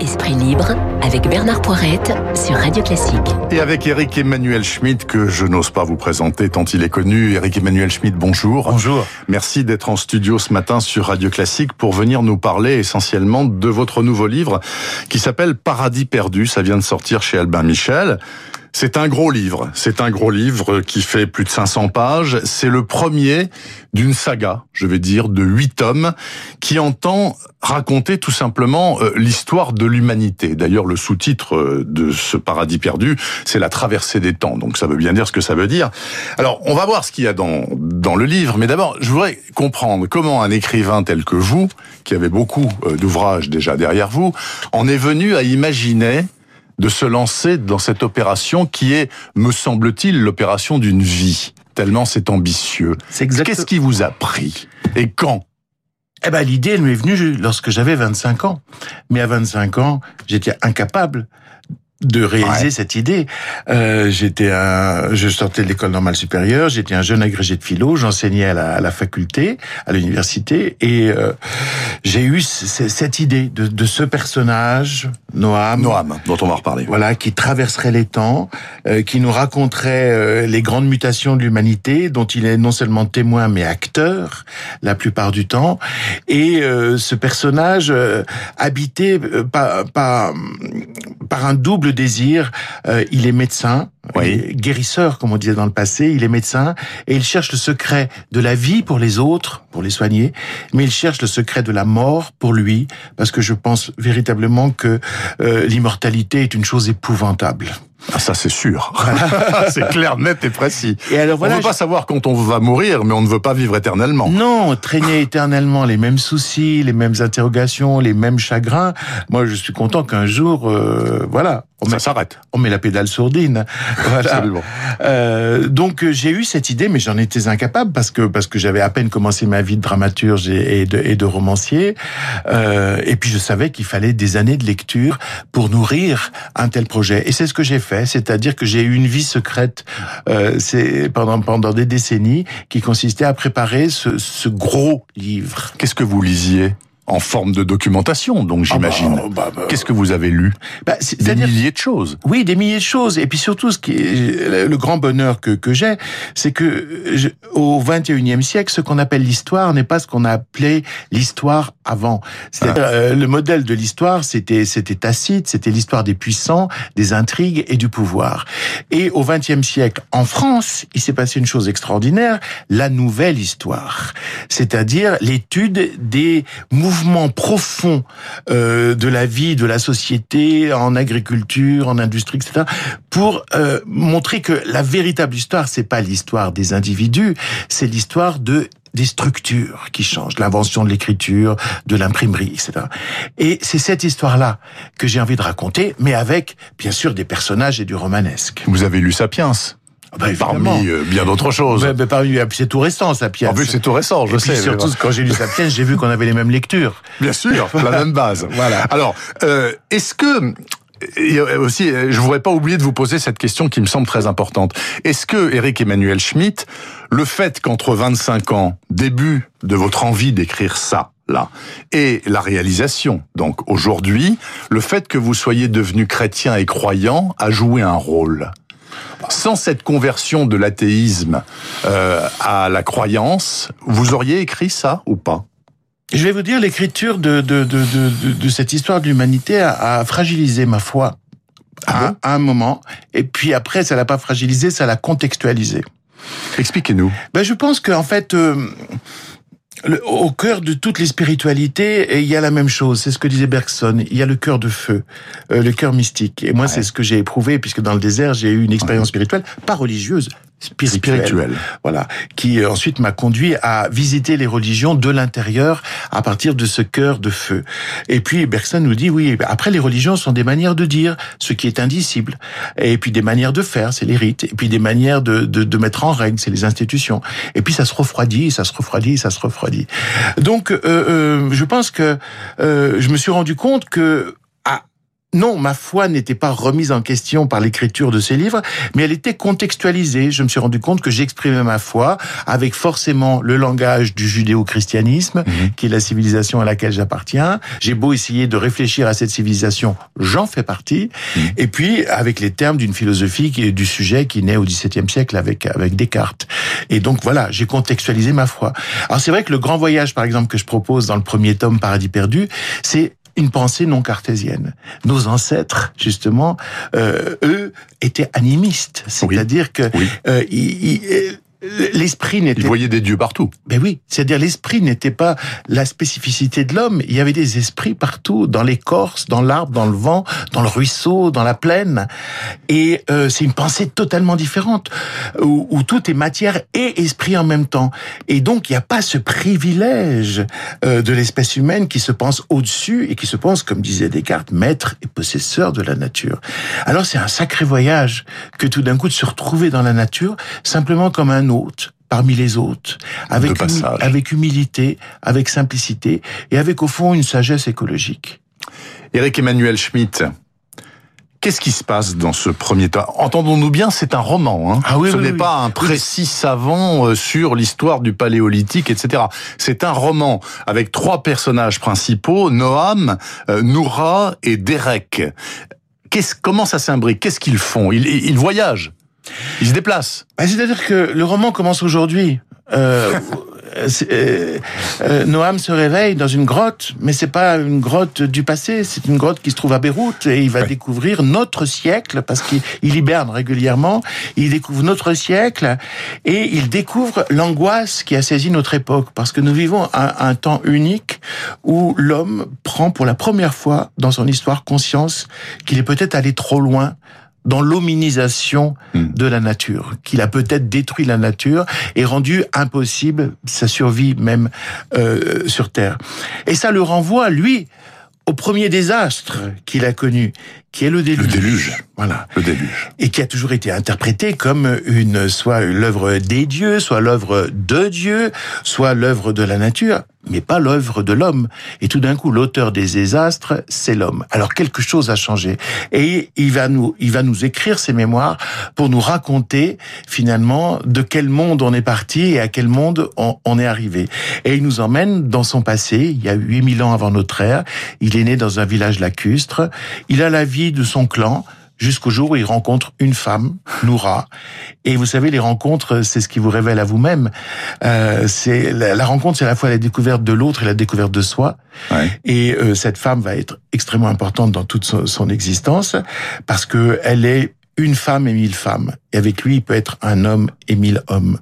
Esprit libre avec Bernard Poirette sur Radio Classique. Et avec Eric Emmanuel Schmitt que je n'ose pas vous présenter tant il est connu. Eric Emmanuel Schmitt, bonjour. Bonjour. Merci d'être en studio ce matin sur Radio Classique pour venir nous parler essentiellement de votre nouveau livre qui s'appelle Paradis perdu. Ça vient de sortir chez Albin Michel. C'est un gros livre. C'est un gros livre qui fait plus de 500 pages. C'est le premier d'une saga, je vais dire, de huit tomes qui entend raconter tout simplement euh, l'histoire de l'humanité. D'ailleurs, le sous-titre euh, de ce paradis perdu, c'est la traversée des temps. Donc ça veut bien dire ce que ça veut dire. Alors, on va voir ce qu'il y a dans, dans le livre. Mais d'abord, je voudrais comprendre comment un écrivain tel que vous, qui avait beaucoup euh, d'ouvrages déjà derrière vous, en est venu à imaginer de se lancer dans cette opération qui est, me semble-t-il, l'opération d'une vie. Tellement c'est ambitieux. Qu'est-ce qui vous a pris? Et quand? Eh ben, l'idée, elle m'est venue lorsque j'avais 25 ans. Mais à 25 ans, j'étais incapable de réaliser cette idée. Euh, j'étais un, je sortais de l'école normale supérieure, j'étais un jeune agrégé de philo, j'enseignais à la, à la, faculté, à l'université, et euh, j'ai eu cette idée de, de, ce personnage, Noam, Noam, dont on va reparler. Voilà, qui traverserait les temps, euh, qui nous raconterait euh, les grandes mutations de l'humanité, dont il est non seulement témoin mais acteur la plupart du temps, et euh, ce personnage habité par, par par un double désir. Euh, il est médecin, guérisseur, comme on disait dans le passé. Il est médecin et il cherche le secret de la vie pour les autres, pour les soigner, mais il cherche le secret de la mort pour lui, parce que je pense véritablement que euh, l'immortalité est une chose épouvantable. Ah, ça c'est sûr. c'est clair, net et précis. Et alors voilà, on ne veut pas savoir quand on va mourir, mais on ne veut pas vivre éternellement. Non, traîner éternellement les mêmes soucis, les mêmes interrogations, les mêmes chagrins. Moi, je suis content qu'un jour, euh, voilà, on ça s'arrête. On met la pédale sourdine. Voilà. Absolument. Euh, donc j'ai eu cette idée, mais j'en étais incapable parce que parce que j'avais à peine commencé ma vie de dramaturge et, de, et de romancier. Euh, et puis je savais qu'il fallait des années de lecture pour nourrir un tel projet. Et c'est ce que j'ai fait c'est-à-dire que j'ai eu une vie secrète euh, pendant pendant des décennies qui consistait à préparer ce, ce gros livre. Qu'est-ce que vous lisiez? En forme de documentation, donc ah bah, j'imagine. Oh, bah, bah. Qu'est-ce que vous avez lu bah, Des milliers de choses. Oui, des milliers de choses. Et puis surtout, ce qui est le grand bonheur que, que j'ai, c'est que je, au 21e siècle, ce qu'on appelle l'histoire n'est pas ce qu'on a appelé l'histoire avant. Ah. Euh, le modèle de l'histoire, c'était c'était Tacite, c'était l'histoire des puissants, des intrigues et du pouvoir. Et au 20e siècle, en France, il s'est passé une chose extraordinaire, la nouvelle histoire, c'est-à-dire l'étude des mouvements mouvement profond euh, de la vie, de la société, en agriculture, en industrie, etc., pour euh, montrer que la véritable histoire, c'est pas l'histoire des individus, c'est l'histoire de des structures qui changent, l'invention de l'écriture, de l'imprimerie, etc. Et c'est cette histoire-là que j'ai envie de raconter, mais avec, bien sûr, des personnages et du romanesque. Vous avez lu Sapiens bah, parmi euh, bien d'autres choses. Bah, bah, parmi, c'est tout récent, Sapiens. En plus, c'est tout récent, je et sais. Puis surtout, quand j'ai lu Sapiens, j'ai vu qu'on avait les mêmes lectures. Bien sûr, la même base. voilà. Alors, euh, est-ce que et aussi, je voudrais pas oublier de vous poser cette question qui me semble très importante. Est-ce que, Eric Emmanuel Schmitt, le fait qu'entre 25 ans, début de votre envie d'écrire ça, là, et la réalisation, donc aujourd'hui, le fait que vous soyez devenu chrétien et croyant a joué un rôle? Sans cette conversion de l'athéisme euh, à la croyance, vous auriez écrit ça ou pas? Je vais vous dire, l'écriture de, de, de, de, cette histoire de l'humanité a, fragilisé ma foi ah à, un moment, et puis après, ça l'a pas fragilisé, ça l'a contextualisé. Expliquez-nous. Ben, je pense qu'en fait, euh, au cœur de toutes les spiritualités, il y a la même chose. C'est ce que disait Bergson. Il y a le cœur de feu, euh, le cœur mystique. Et moi, c'est ce que j'ai éprouvé, puisque dans le désert, j'ai eu une expérience spirituelle, pas religieuse, spirituel, voilà, qui euh, ensuite m'a conduit à visiter les religions de l'intérieur à partir de ce cœur de feu. Et puis Bergson nous dit oui, après les religions sont des manières de dire ce qui est indicible, et puis des manières de faire, c'est les rites, et puis des manières de, de, de mettre en règle, c'est les institutions. Et puis ça se refroidit, ça se refroidit, ça se refroidit. Donc euh, euh, je pense que euh, je me suis rendu compte que non, ma foi n'était pas remise en question par l'écriture de ces livres, mais elle était contextualisée. Je me suis rendu compte que j'exprimais ma foi avec forcément le langage du judéo-christianisme, mhm. qui est la civilisation à laquelle j'appartiens. J'ai beau essayer de réfléchir à cette civilisation, j'en fais partie. Mhm. Et puis avec les termes d'une philosophie qui est du sujet qui naît au XVIIe siècle avec avec Descartes. Et donc voilà, j'ai contextualisé ma foi. Alors c'est vrai que le grand voyage, par exemple, que je propose dans le premier tome Paradis perdu, c'est une pensée non cartésienne. Nos ancêtres, justement, euh, eux, étaient animistes, c'est-à-dire que euh, ils, l'esprit n'était. Il voyait des dieux partout. Ben oui, c'est-à-dire l'esprit n'était pas la spécificité de l'homme. Il y avait des esprits partout, dans l'écorce, dans l'arbre, dans le vent, dans le ruisseau, dans la plaine. Et euh, c'est une pensée totalement différente, où, où, tout est matière et esprit en même temps. Et donc il n'y a pas ce privilège euh, de l'espèce humaine qui se pense au-dessus et qui se pense, comme disait Descartes, maître et possesseur de la nature. Alors c'est un sacré voyage que tout d'un coup de se retrouver dans la nature simplement comme un parmi les autres, avec, avec humilité, avec simplicité et avec au fond une sagesse écologique. Éric Emmanuel Schmitt, Qu'est-ce qui se passe dans ce premier temps? Entendons-nous bien, c'est un roman. Hein ah oui, ce n'est pas un précis savant euh, sur l'histoire du paléolithique, etc. C'est un roman avec trois personnages principaux Noam, euh, Noura et Derek. comment ça s'imbrique? Qu'est-ce qu'ils font? Ils, ils voyagent il se déplace. Bah, c'est-à-dire que le roman commence aujourd'hui. Euh, euh, euh, Noam se réveille dans une grotte, mais c'est pas une grotte du passé, c'est une grotte qui se trouve à Beyrouth et il va découvrir notre siècle parce qu'il hiberne régulièrement. Il découvre notre siècle et il découvre l'angoisse qui a saisi notre époque parce que nous vivons un, un temps unique où l'homme prend pour la première fois dans son histoire conscience qu'il est peut-être allé trop loin dans l'hominisation hmm. de la nature, qu'il a peut-être détruit la nature et rendu impossible sa survie même euh, sur Terre. Et ça le renvoie, lui, au premier désastre qu'il a connu, qui est le déluge. Le déluge. Voilà. Le déluge. Et qui a toujours été interprété comme une, soit l'œuvre des dieux, soit l'œuvre de Dieu, soit l'œuvre de la nature mais pas l'œuvre de l'homme. Et tout d'un coup, l'auteur des désastres, c'est l'homme. Alors quelque chose a changé. Et il va nous, il va nous écrire ses mémoires pour nous raconter finalement de quel monde on est parti et à quel monde on, est arrivé. Et il nous emmène dans son passé, il y a 8000 ans avant notre ère. Il est né dans un village lacustre. Il a la vie de son clan jusqu'au jour où il rencontre une femme, Noura. Et vous savez, les rencontres, c'est ce qui vous révèle à vous-même. Euh, c'est la, rencontre, c'est à la fois la découverte de l'autre et la découverte de soi. Et euh, cette femme va être extrêmement importante dans toute son, son existence parce que elle est une femme et mille femmes. Et avec lui, il peut être un homme et mille hommes.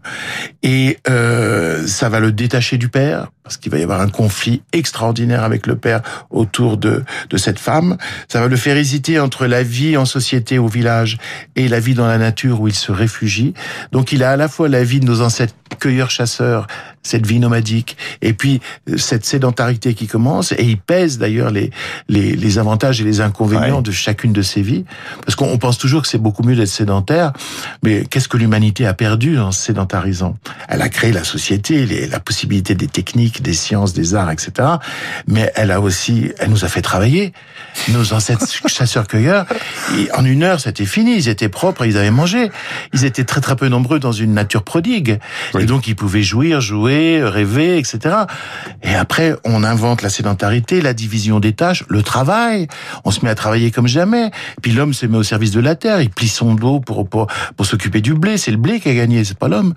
Et euh, ça va le détacher du père, parce qu'il va y avoir un conflit extraordinaire avec le père autour de, de cette femme. Ça va le faire hésiter entre la vie en société au village et la vie dans la nature où il se réfugie. Donc il a à la fois la vie de nos ancêtres cueilleurs-chasseurs, cette vie nomadique, et puis euh, cette sédentarité qui commence, et il pèse d'ailleurs les, les, les, avantages et les inconvénients de chacune de ces vies, parce qu'on pense toujours que c'est beaucoup mieux d'être sédentaire, mais qu'est-ce que l'humanité a perdu en se sédentarisant Elle a créé la société, les, la possibilité des techniques, des sciences, des arts, etc. Mais elle a aussi, elle nous a fait travailler. Nos ancêtres chasseurs-cueilleurs, en une heure, c'était fini. Ils étaient propres, ils avaient mangé. Ils étaient très très peu nombreux dans une nature prodigue, et donc ils pouvaient jouir, jouer, rêver, etc. Et après, on invente la sédentarité, la division des tâches, le travail. On se met à travailler comme jamais. Puis l'homme se met au service de la terre. Il plie son dos pour, pour pour s'occuper du blé. C'est le blé qui a gagné, c'est pas l'homme.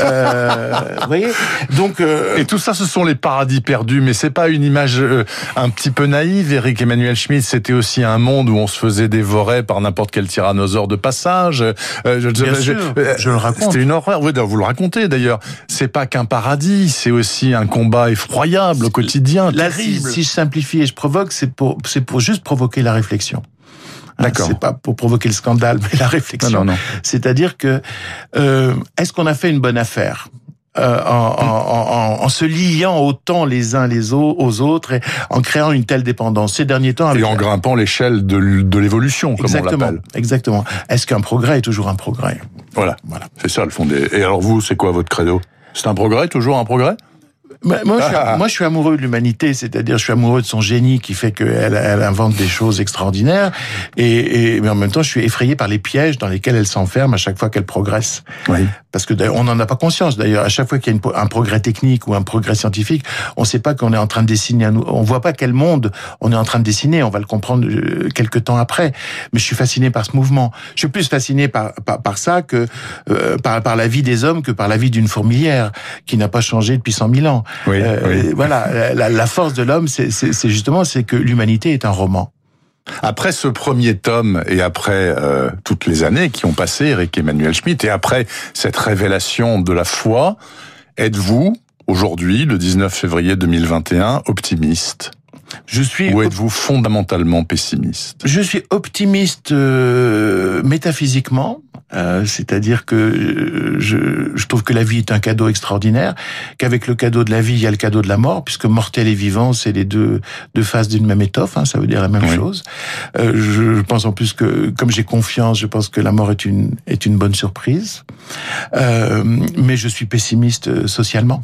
Euh, vous voyez Donc euh... et tout ça, ce sont les paradis perdus, mais c'est pas une image euh, un petit peu naïve. Eric Emmanuel Schmitt, c'était aussi un monde où on se faisait dévorer par n'importe quel tyrannosaure de passage. Euh, je, Bien je, sûr, je, le raconte. C'était une horreur. Oui, vous le racontez d'ailleurs. C'est pas qu'un paradis, c'est aussi un combat effroyable au quotidien. Là, si, si, je simplifie et je provoque, c'est pour, c'est pour juste provoquer la réflexion. D'accord. C'est pas pour provoquer le scandale, mais la réflexion. Non, non, non. C'est-à-dire que euh, est-ce qu'on a fait une bonne affaire euh, en, en, en, en, se liant autant les uns les aux, aux autres et en créant une telle dépendance? Ces derniers temps, et en grimpant l'échelle de, de l'évolution, comme on l'appelle. Exactement. Est-ce qu'un progrès est toujours un progrès? Voilà. Voilà. C'est ça le fond des. Et alors vous, c'est quoi votre credo? C'est un progrès, toujours un progrès? Moi, je suis, moi, je suis amoureux de l'humanité, c'est-à-dire je suis amoureux de son génie qui fait qu'elle elle invente des choses extraordinaires, et, et, mais en même temps, je suis effrayé par les pièges dans lesquels elle s'enferme à chaque fois qu'elle progresse. Oui. Parce que on n'en a pas conscience. D'ailleurs, à chaque fois qu'il y a un progrès technique ou un progrès scientifique, on ne sait pas qu'on est en train de dessiner. Un, on voit pas quel monde on est en train de dessiner. On va le comprendre euh, quelques temps après. Mais je suis fasciné par ce mouvement. Je suis plus fasciné par par, par ça que euh, par par la vie des hommes que par la vie d'une fourmilière qui n'a pas changé depuis cent mille ans. Oui, euh, oui. Voilà, la, la, force de l'homme, c'est justement c'est que l'humanité est un roman. Après ce premier tome et après euh, toutes les années qui ont passé, Eric Emmanuel Schmitt, et après cette révélation de la foi, êtes-vous aujourd'hui, le 19 février 2021, optimiste? Je suis Ou êtes-vous fondamentalement pessimiste? Je suis optimiste euh, métaphysiquement, euh, c'est-à-dire que euh, je, je, trouve que la vie est un cadeau extraordinaire, qu'avec le cadeau de la vie, il y a le cadeau de la mort, puisque mortel et vivant, c'est les deux, deux faces d'une même étoffe, hein, ça veut dire la même oui. chose. Euh, je, je, pense en plus que, comme j'ai confiance, je pense que la mort est une, est une bonne surprise. Euh, mais je suis pessimiste socialement.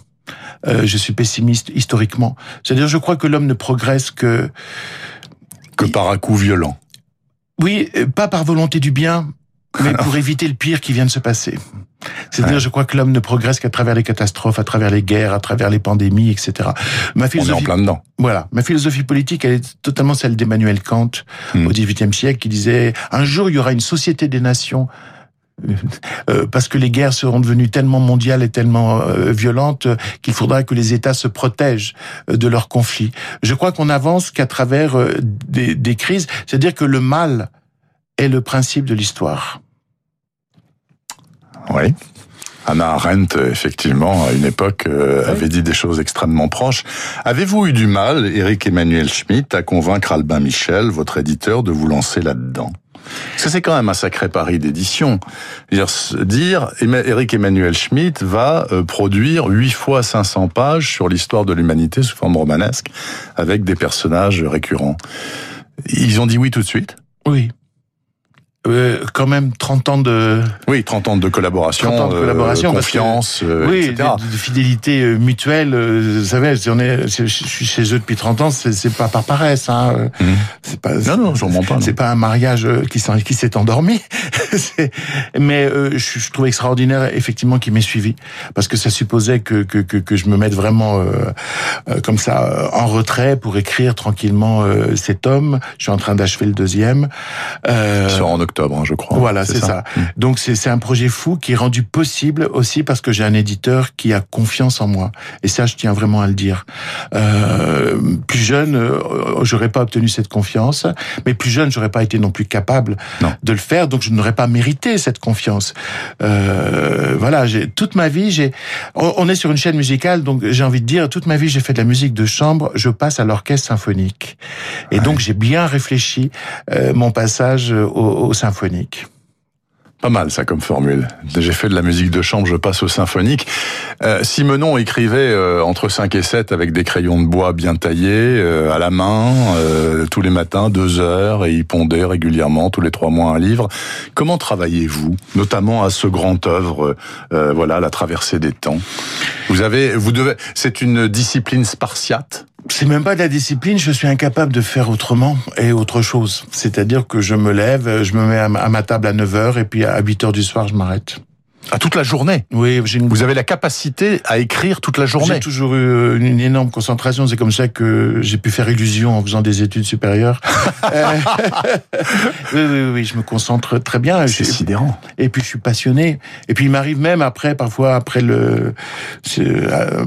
Euh, je suis pessimiste historiquement. C'est-à-dire, je crois que l'homme ne progresse que que par un coup violent. Oui, pas par volonté du bien, mais Alors. pour éviter le pire qui vient de se passer. C'est-à-dire, ouais. je crois que l'homme ne progresse qu'à travers les catastrophes, à travers les guerres, à travers les pandémies, etc. Ma philosophie, On est en plein dedans. Voilà, ma philosophie politique, elle est totalement celle d'Emmanuel Kant Hmm. mmh. au XVIIIe siècle, qui disait un jour il y aura une société des nations euh, parce que les guerres seront devenues tellement mondiales et tellement euh, violentes euh, qu'il faudra que les États se protègent de leurs conflits. Je crois qu'on avance qu'à travers des, des crises, c'est-à-dire que le mal est le principe de l'histoire. Oui. Anna Arendt, effectivement, à une époque, euh, oui. avait dit des choses extrêmement proches. Avez-vous eu du mal, Eric Emmanuel Schmitt, à convaincre Albin Michel, votre éditeur, de vous lancer là-dedans? Parce que c'est quand même un sacré pari d'édition. Dire, Eric Emmanuel Schmitt va euh, produire 8 fois 500 pages sur l'histoire de l'humanité sous forme romanesque, avec des personnages récurrents. Ils ont dit oui tout de suite? Oui. Euh, quand même 30 ans de oui 30 ans de collaboration 30 ans de collaboration euh, confiance que, euh, oui etc. De, de, fidélité mutuelle vous savez si on est je suis chez eux depuis 30 ans c'est pas par paresse hein. Mmh. c'est pas non non sûrement pas c'est pas un mariage qui s'est qui s'est endormi mais je, je, trouve extraordinaire effectivement qu'il m'ait suivi parce que ça supposait que que, que, que je me mette vraiment comme ça en retrait pour écrire tranquillement cet homme je suis en train d'achever le deuxième euh, sort en octobre, hein, je crois. Voilà, c'est ça. ça. Mmh. Donc c'est un projet fou qui est rendu possible aussi parce que j'ai un éditeur qui a confiance en moi. Et ça, je tiens vraiment à le dire. Euh, plus jeune, euh, j'aurais pas obtenu cette confiance, mais plus jeune, j'aurais pas été non plus capable non. de le faire, donc je n'aurais pas mérité cette confiance. Euh, voilà, toute ma vie, j'ai. On est sur une chaîne musicale, donc j'ai envie de dire, toute ma vie, j'ai fait de la musique de chambre. Je passe à l'orchestre symphonique, et ouais. donc j'ai bien réfléchi euh, mon passage au, au symphonique. Pas mal ça comme formule. J'ai fait de la musique de chambre, je passe au symphonique. Euh, Simenon écrivait euh, entre 5 et 7 avec des crayons de bois bien taillés, euh, à la main, tous les matins, deux heures, et il pondait régulièrement, tous les trois mois, un livre. Comment travaillez-vous, notamment à ce grand œuvre, voilà, la traversée des temps? Vous avez, vous devez, c'est une discipline spartiate? C'est même pas de la discipline, je suis incapable de faire autrement et autre chose. C'est-à-dire que je me lève, je me mets à ma table à 9h et puis à 8h du soir, je m'arrête. À toute la journée? Oui, une... vous avez la capacité à écrire toute la journée? J'ai toujours eu une énorme concentration. C'est comme ça que j'ai pu faire illusion en faisant des études supérieures. oui, oui, oui, je me concentre très bien. C'est sidérant. Et puis je suis passionné. Et puis il m'arrive même après, parfois après le, euh,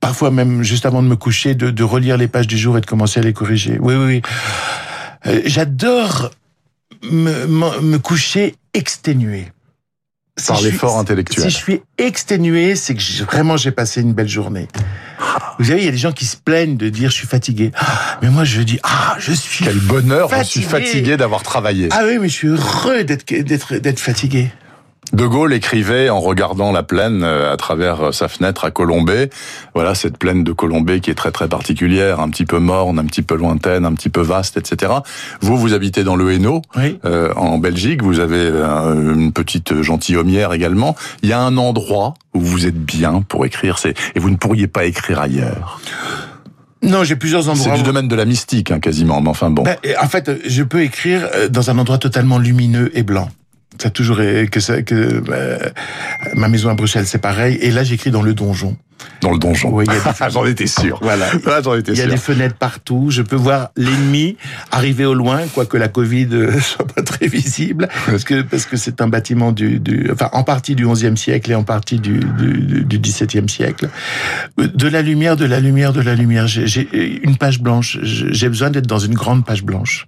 parfois même juste avant de me coucher, de, de, relire les pages du jour et de commencer à les corriger. Oui, oui, oui. Euh, J'adore me, me, me, coucher exténué. Si Par l'effort intellectuel. Si je suis exténué, c'est que vraiment j'ai passé une belle journée. Vous savez, il y a des gens qui se plaignent de dire je suis fatigué. Mais moi, je dis ah, je suis. Quel bonheur, fatigué. je suis fatigué d'avoir travaillé. Ah oui, mais je suis heureux d'être d'être d'être fatigué. De Gaulle écrivait en regardant la plaine euh, à travers euh, sa fenêtre à Colombay. Voilà, cette plaine de Colombay qui est très très particulière, un petit peu morne, un petit peu lointaine, un petit peu vaste, etc. Vous, vous habitez dans le Hainaut, euh, en Belgique. Vous avez une petite gentilhommière également. Il y a un endroit où vous êtes bien pour écrire, et vous ne pourriez pas écrire ailleurs. Non, j'ai plusieurs endroits. C'est du domaine de la mystique, hein, quasiment. Mais enfin bon. Ben, en fait, je peux écrire dans un endroit totalement lumineux et blanc ça a toujours que ça, que bah, ma maison à Bruxelles c'est pareil et là j'écris dans le donjon. Dans le donjon. Oui, j'en étais sûr. Voilà. Ah, j'en étais il y a des fenêtres partout. Je peux voir l'ennemi arriver au loin, quoique la Covid euh, soit pas très visible, parce que parce que c'est un bâtiment du, du, enfin en partie du XIe siècle et en partie du, du, du XVIIe siècle. De la lumière, de la lumière, de la lumière. J'ai une page blanche. J'ai besoin d'être dans une grande page blanche.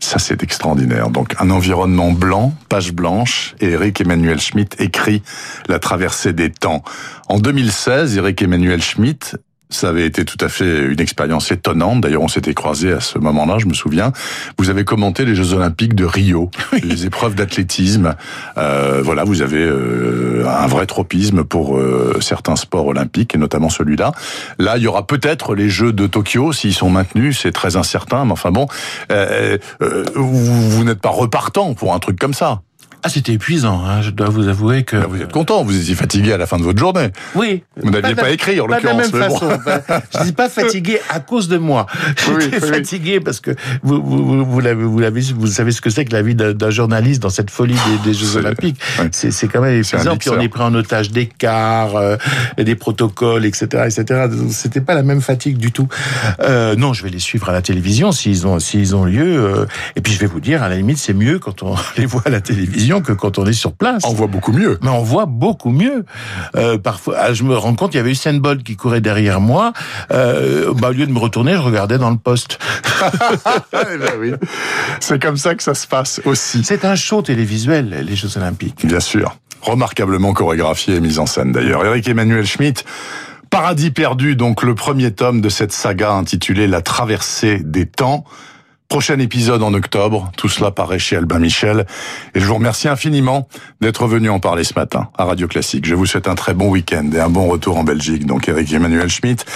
Ça, c'est extraordinaire. Donc, un environnement blanc, page blanche, et Eric Emmanuel Schmitt écrit La traversée des temps. En 2016, Eric Emmanuel Schmitt ça avait été tout à fait une expérience étonnante. D'ailleurs, on s'était croisés à ce moment-là, je me souviens. Vous avez commenté les Jeux Olympiques de Rio, les épreuves d'athlétisme. Euh, voilà, vous avez euh, un vrai tropisme pour euh, certains sports olympiques, et notamment celui-là. Là, il y aura peut-être les Jeux de Tokyo, s'ils sont maintenus, c'est très incertain, mais enfin bon, euh, euh, vous, vous n'êtes pas repartant pour un truc comme ça. Ah, c'était épuisant, hein, je dois vous avouer que... vous êtes content, vous étiez fatigué à la fin de votre journée. Oui. Vous n'aviez pas, écrit, en l'occurrence. Pas de la même façon. je dis pas fatigué à cause de moi. J'étais fatigué parce que vous, vous, vous, l'avez, vous, l'avez, vous savez ce que c'est que la vie d'un journaliste dans cette folie des, des Jeux Olympiques. C'est, c'est quand même épuisant. Puis on est pris en otage des cars, euh, des protocoles, etc., etc. C'était pas la même fatigue du tout. Euh, non, je vais les suivre à la télévision s'ils ont, s'ils ont lieu. Euh, et puis je vais vous dire, à la limite, c'est mieux quand on les voit à la télévision que quand on est sur place. On voit beaucoup mieux. Mais on voit beaucoup mieux. Euh, parfois, ah, je me rends compte, il y avait Usain Bolt qui courait derrière moi. Euh, bah, au lieu de me retourner, je regardais dans le poste. eh ben oui. C'est comme ça que ça se passe aussi. C'est un show télévisuel, les Jeux Olympiques. Bien sûr. Remarquablement chorégraphié et mis en scène d'ailleurs. Eric Emmanuel Schmitt, Paradis perdu, donc le premier tome de cette saga intitulée La traversée des temps. Prochain épisode en octobre, tout cela paraît chez Albin Michel. Et je vous remercie infiniment d'être venu en parler ce matin à Radio Classique. Je vous souhaite un très bon week-end et un bon retour en Belgique. Donc Eric Emmanuel Schmitt,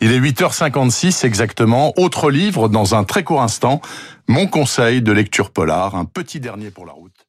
il est 8h56 exactement. Autre livre dans un très court instant, Mon conseil de lecture polar, un petit dernier pour la route.